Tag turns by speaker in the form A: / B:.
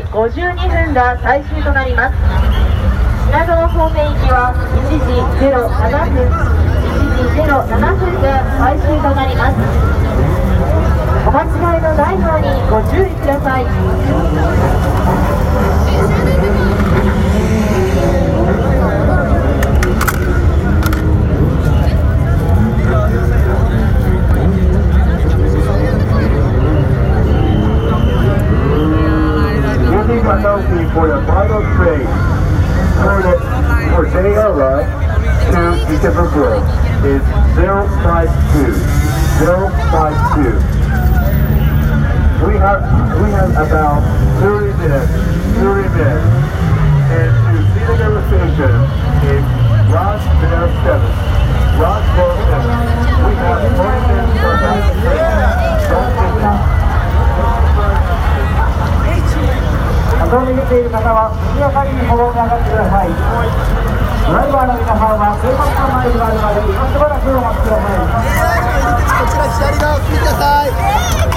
A: 時52分が最終となります。品川方面行きは1時07分1時07分が最終となります。お間違いのないようにご注意ください。
B: side two. We have we have about 30 minutes, 30 minutes, and to see the conversation is Ross Bear Seven, Ross Bear Seven. We have 20 minutes for that. て
A: いる方は速やかに歩道に上がってください。ドライバーの皆さんは正確なマイルがあるまで今しばらくお待ちください。こちら左側を見てください。